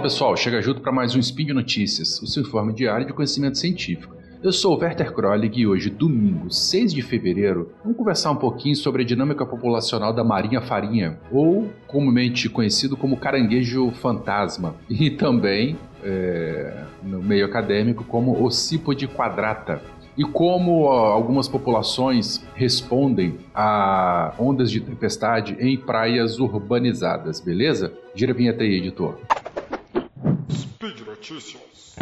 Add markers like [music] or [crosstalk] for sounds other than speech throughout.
pessoal, chega junto para mais um Spin de Notícias, o seu informe diário de conhecimento científico. Eu sou o Werther Krolig e hoje, domingo, 6 de fevereiro, vamos conversar um pouquinho sobre a dinâmica populacional da marinha farinha, ou comumente conhecido como caranguejo fantasma, [laughs] e também, é, no meio acadêmico, como occipode quadrata e como algumas populações respondem a ondas de tempestade em praias urbanizadas, beleza? Gira a vinheta aí, editor. Massachusetts.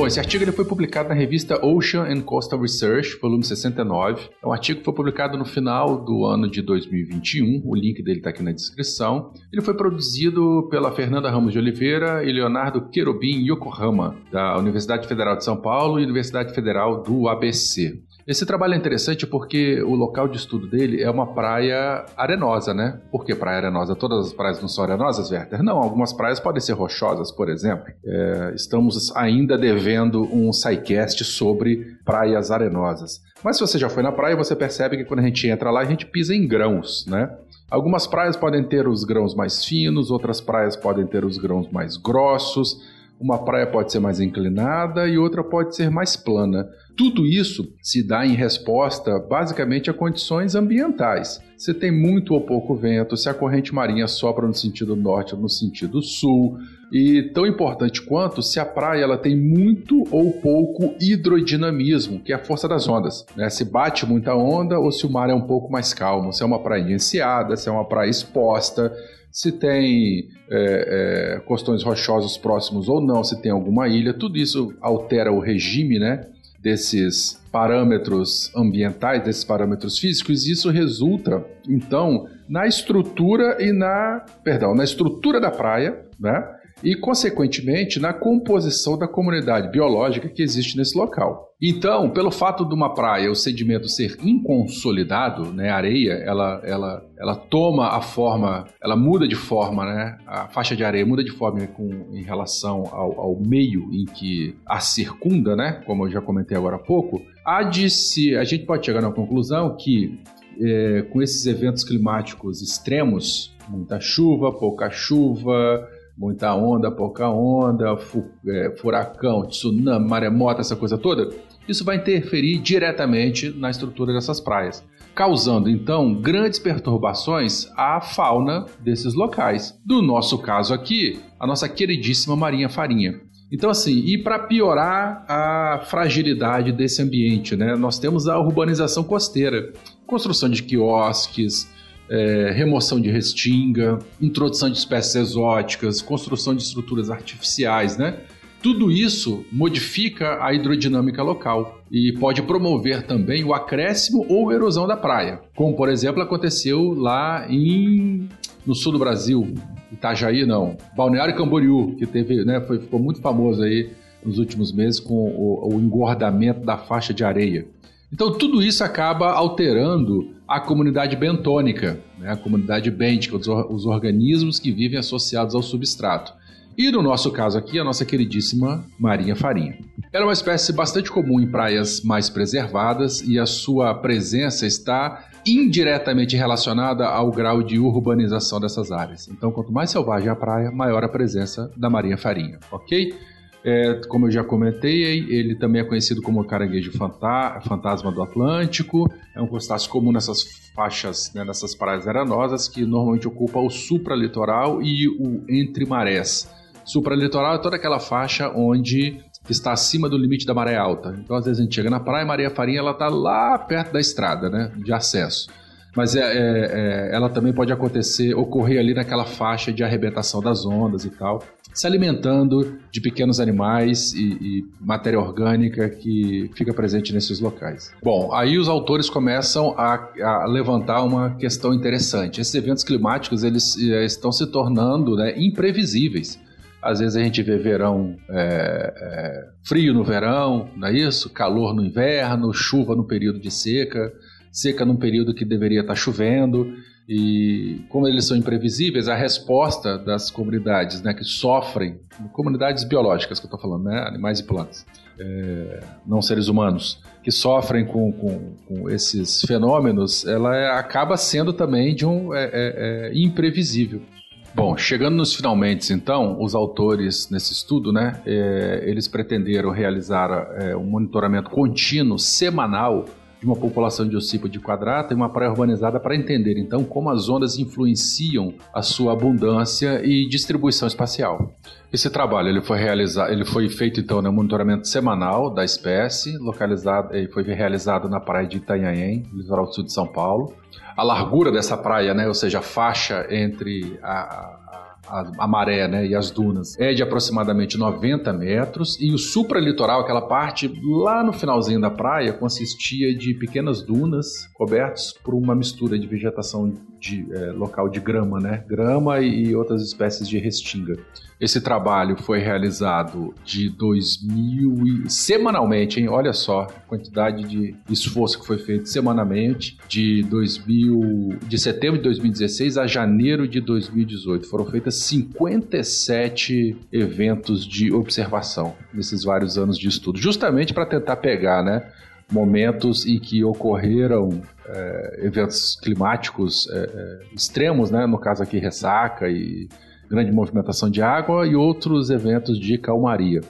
Bom, esse artigo ele foi publicado na revista Ocean and Coastal Research, volume 69. É um artigo que foi publicado no final do ano de 2021. O link dele está aqui na descrição. Ele foi produzido pela Fernanda Ramos de Oliveira e Leonardo Querubim Yokohama, da Universidade Federal de São Paulo e Universidade Federal do ABC. Esse trabalho é interessante porque o local de estudo dele é uma praia arenosa, né? Por que praia arenosa? Todas as praias não são arenosas, Werther? Não, algumas praias podem ser rochosas, por exemplo. É, estamos ainda devendo um sidecast sobre praias arenosas. Mas se você já foi na praia, você percebe que quando a gente entra lá, a gente pisa em grãos, né? Algumas praias podem ter os grãos mais finos, outras praias podem ter os grãos mais grossos. Uma praia pode ser mais inclinada e outra pode ser mais plana. Tudo isso se dá em resposta basicamente a condições ambientais. Se tem muito ou pouco vento, se a corrente marinha sopra no sentido norte ou no sentido sul, e tão importante quanto se a praia ela tem muito ou pouco hidrodinamismo, que é a força das ondas. Né? Se bate muita onda ou se o mar é um pouco mais calmo, se é uma praia enseada, se é uma praia exposta se tem é, é, próximos ou não, se tem alguma ilha, tudo isso altera o regime né, desses parâmetros ambientais, desses parâmetros físicos, e isso resulta, então, na estrutura e na. Perdão, na estrutura da praia, né? E, consequentemente, na composição da comunidade biológica que existe nesse local. Então, pelo fato de uma praia, o sedimento ser inconsolidado, né, a areia, ela, ela, ela toma a forma, ela muda de forma, né, a faixa de areia muda de forma com, em relação ao, ao meio em que a circunda, né, como eu já comentei agora há pouco, há de se, a gente pode chegar na conclusão que é, com esses eventos climáticos extremos, muita chuva, pouca chuva, muita onda, pouca onda, é, furacão, tsunami, maremoto, essa coisa toda, isso vai interferir diretamente na estrutura dessas praias, causando então grandes perturbações à fauna desses locais. Do nosso caso aqui, a nossa queridíssima Marinha Farinha. Então, assim, e para piorar a fragilidade desse ambiente, né, nós temos a urbanização costeira, construção de quiosques, é, remoção de restinga, introdução de espécies exóticas, construção de estruturas artificiais, né? Tudo isso modifica a hidrodinâmica local e pode promover também o acréscimo ou erosão da praia, como por exemplo aconteceu lá em no sul do Brasil, Itajaí não, Balneário Camboriú, que teve, né, foi, ficou muito famoso aí nos últimos meses com o, o engordamento da faixa de areia. Então tudo isso acaba alterando a comunidade bentônica, né, a comunidade bêntica, os, os organismos que vivem associados ao substrato. E no nosso caso aqui, a nossa queridíssima marinha farinha. Ela é uma espécie bastante comum em praias mais preservadas e a sua presença está indiretamente relacionada ao grau de urbanização dessas áreas. Então, quanto mais selvagem a praia, maior a presença da marinha farinha, ok? É, como eu já comentei, ele também é conhecido como caranguejo fantasma do Atlântico. É um crustáceo comum nessas faixas, né, nessas praias arenosas, que normalmente ocupa o supralitoral e o entre marés. Supralitoral é toda aquela faixa onde está acima do limite da maré alta. Então, às vezes a gente chega na praia, Maria Farinha ela está lá perto da estrada, né, de acesso mas é, é, é, ela também pode acontecer, ocorrer ali naquela faixa de arrebentação das ondas e tal, se alimentando de pequenos animais e, e, matéria orgânica que fica presente nesses locais. Bom, aí os autores começam a, a levantar uma questão interessante. Esses eventos climáticos eles é, estão se tornando né, imprevisíveis. Às vezes a gente vê verão é, é, frio no verão, não é isso? Calor no inverno, chuva no período de seca seca num período que deveria estar chovendo. E como eles são imprevisíveis, a resposta das comunidades né, que sofrem, comunidades biológicas que eu estou falando, né, animais e plantas, é, não seres humanos, que sofrem com, com, com esses fenômenos, ela é, acaba sendo também de um é, é, é imprevisível. Bom, chegando nos finalmente, então, os autores nesse estudo, né, é, eles pretenderam realizar um monitoramento contínuo, semanal, de uma população de ossípode quadrata e uma praia urbanizada para entender então como as ondas influenciam a sua abundância e distribuição espacial. Esse trabalho ele foi realizado, ele foi feito então no monitoramento semanal da espécie, localizado, ele foi realizado na praia de Itanhaém, litoral sul de São Paulo. A largura dessa praia, né, ou seja, a faixa entre a, a, maré né, e as dunas, é de aproximadamente 90 metros, e o supralitoral, aquela parte lá no finalzinho da praia, consistia de pequenas dunas cobertas por uma mistura de vegetação de, é, local de grama, né? grama e outras espécies de restinga. Esse trabalho foi realizado de 2000 e... semanalmente, hein? Olha só a quantidade de esforço que foi feito semanalmente de 2000 de setembro de 2016 a janeiro de 2018. Foram feitas 57 eventos de observação nesses vários anos de estudo, justamente para tentar pegar, né, momentos em que ocorreram é, eventos climáticos é, é, extremos, né, no caso aqui ressaca e grande movimentação de água e outros eventos de calmaria.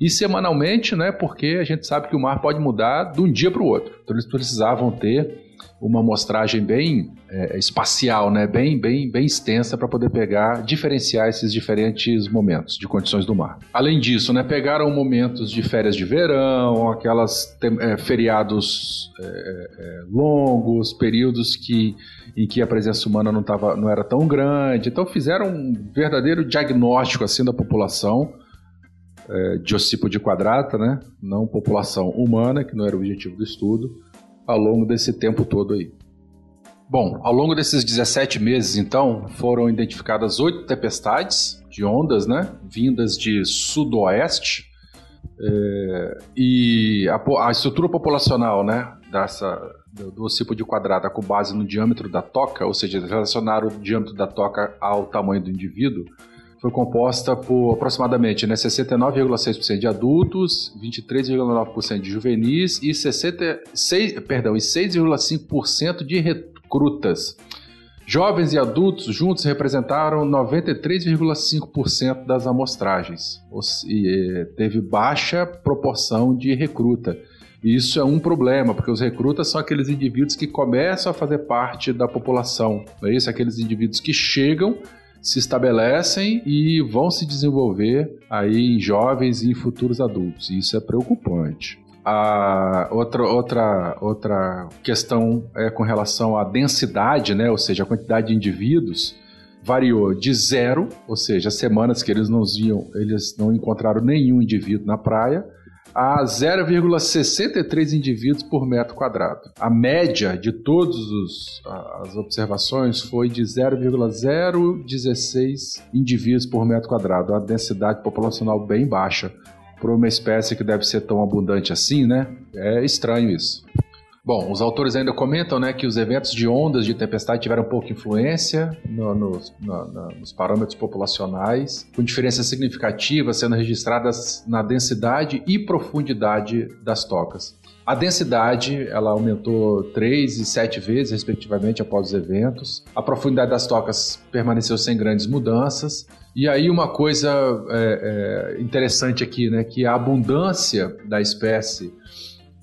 E semanalmente, né, porque a gente sabe que o mar pode mudar de um dia para o outro. Então eles precisavam ter uma amostragem bem é, espacial, né, bem, bem, bem extensa para poder pegar, diferenciar esses diferentes momentos de condições do mar. Além disso, né, pegaram momentos de férias de verão, aquelas é, feriados é, é, longos, períodos que em que a presença humana não, tava, não era tão grande. Então fizeram um verdadeiro diagnóstico assim da população é, de ossípode quadrata, né? não população humana, que não era o objetivo do estudo, ao longo desse tempo todo aí. Bom, ao longo desses 17 meses, então, foram identificadas oito tempestades de ondas, né, vindas de sudoeste, é, e a, a, estrutura populacional, né, dessa, do, do ossípode quadrada com base no diâmetro da toca, ou seja, relacionar o diâmetro da toca ao tamanho do indivíduo, foi composta por aproximadamente né, 69,6% de adultos, 23,9% de juvenis e 66, perdão, e 6,5% de recrutas. Jovens e adultos juntos representaram 93,5% das amostragens. E teve baixa proporção de recruta. Isso é um problema, porque os recrutas são aqueles indivíduos que começam a fazer parte da população. Não é isso? Aqueles indivíduos que chegam se estabelecem e vão se desenvolver aí em jovens e em futuros adultos. E isso é preocupante. A outra, outra, outra questão é com relação à densidade, né? ou seja, a quantidade de indivíduos variou de zero, ou seja, semanas que eles não viam, eles não encontraram nenhum indivíduo na praia, a 0,63 indivíduos por metro quadrado. A média de todas as observações foi de 0,016 indivíduos por metro quadrado, a densidade populacional bem baixa. Para uma espécie que deve ser tão abundante assim, né? É estranho isso. Bom, os autores ainda comentam né, que os eventos de ondas de tempestade tiveram pouca influência no, no, no, nos parâmetros populacionais, com diferenças significativas sendo registradas na densidade e profundidade das tocas. A densidade ela aumentou 3 e 7 vezes, respectivamente, após os eventos. A profundidade das tocas permaneceu sem grandes mudanças. E aí uma coisa é, é, interessante aqui, né, que a abundância da espécie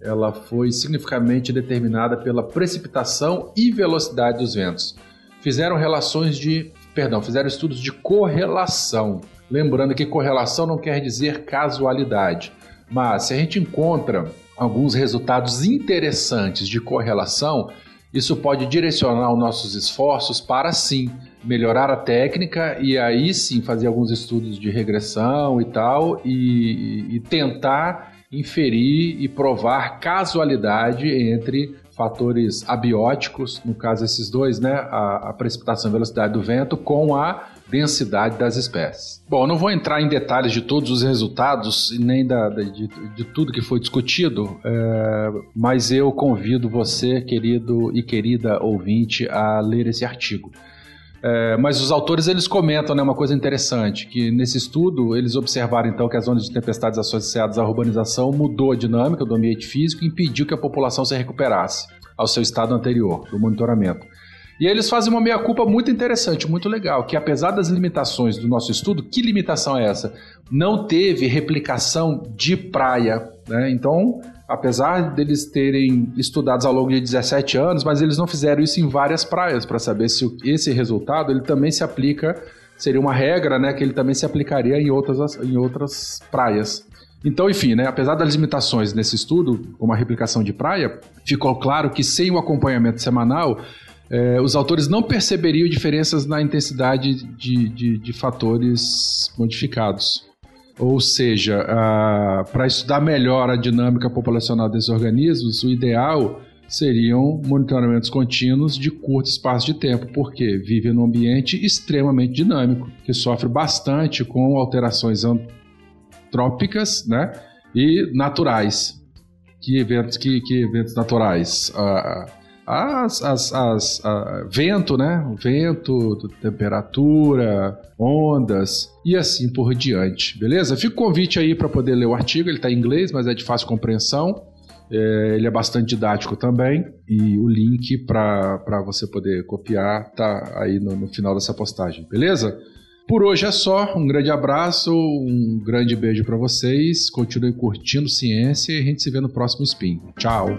ela foi significativamente determinada pela precipitação e velocidade dos ventos. Fizeram relações de, perdão, fizeram estudos de correlação. Lembrando que correlação não quer dizer casualidade, mas se a gente encontra alguns resultados interessantes de correlação, isso pode direcionar os nossos esforços para sim melhorar a técnica e aí sim fazer alguns estudos de regressão e tal e, e tentar inferir e provar casualidade entre fatores abióticos, no caso esses dois, né, a, a precipitação e velocidade do vento, com a densidade das espécies. Bom, não vou entrar em detalhes de todos os resultados e nem da, de, de, tudo que foi discutido, é, mas eu convido você, querido e querida ouvinte, a ler esse artigo. É, mas os autores eles comentam né, uma coisa interessante, que nesse estudo eles observaram então que as ondas de tempestades associadas à urbanização mudou a dinâmica do ambiente físico e impediu que a população se recuperasse ao seu estado anterior do monitoramento. E eles fazem uma meia-culpa muito interessante, muito legal, que apesar das limitações do nosso estudo, que limitação é essa? Não teve replicação de praia. Né? Então, apesar deles terem estudados ao longo de 17 anos, mas eles não fizeram isso em várias praias para saber se esse resultado ele também se aplica, seria uma regra, né, que ele também se aplicaria em outras, em outras praias. Então, enfim, né, apesar das limitações nesse estudo, como a replicação de praia, ficou claro que sem o acompanhamento semanal, eh, os autores não perceberiam diferenças na intensidade de, de, de fatores modificados. Ou seja, para estudar melhor a dinâmica populacional desses organismos, o ideal seriam monitoramentos contínuos de curto espaço de tempo, porque vive num ambiente extremamente dinâmico, que sofre bastante com alterações antrópicas né, e naturais. Que eventos, que, que eventos naturais? Uh, as, as, as a, vento, né? O vento, temperatura, ondas e assim por diante, beleza? Fica o convite aí para poder ler o artigo, ele está em inglês, mas é de fácil compreensão. É, ele é bastante didático também e o link para você poder copiar tá aí no, no final dessa postagem, beleza? Por hoje é só. Um grande abraço, um grande beijo para vocês. Continuem curtindo ciência e a gente se vê no próximo Spin. Tchau!